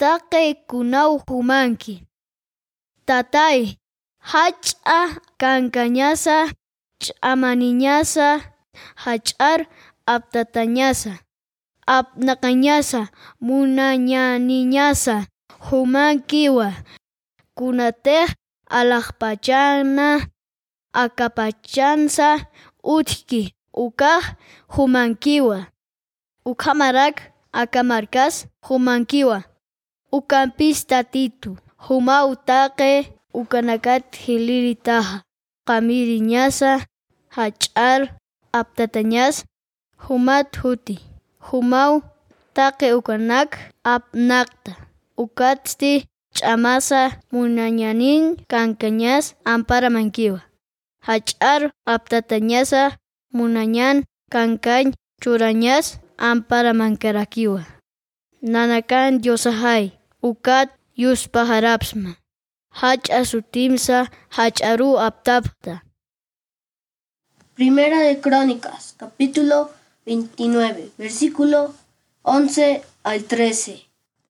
taqay kunaw humanki. Tatay, hach'a kankañasa, ch'amaniñasa, hach'ar aptatañasa, apnaqañasa, munañaniñasa, humankiwa, kunatej alaqpachana, akapachansa, utki, ukaj humankiwa, ukamarak akamarkas humankiwa, ukanpis tatitu, humaw taqe ukanakat hiliritaja, qamiriñasa, hach'ar aptatañas, humat huti, humaw taqe ukanak apnaqta, ukatsti ch'amasa munañanin kankañas amparamankiwa, hach'ar aptatañasa munañan kankañ churañas amparamankiwa, nanakan Diosajay ukat yuspajarapisma, hach'a sutimsa hach'aru aptapta. Primera de Crónicas, capítulo 29, versículo 11 al 13.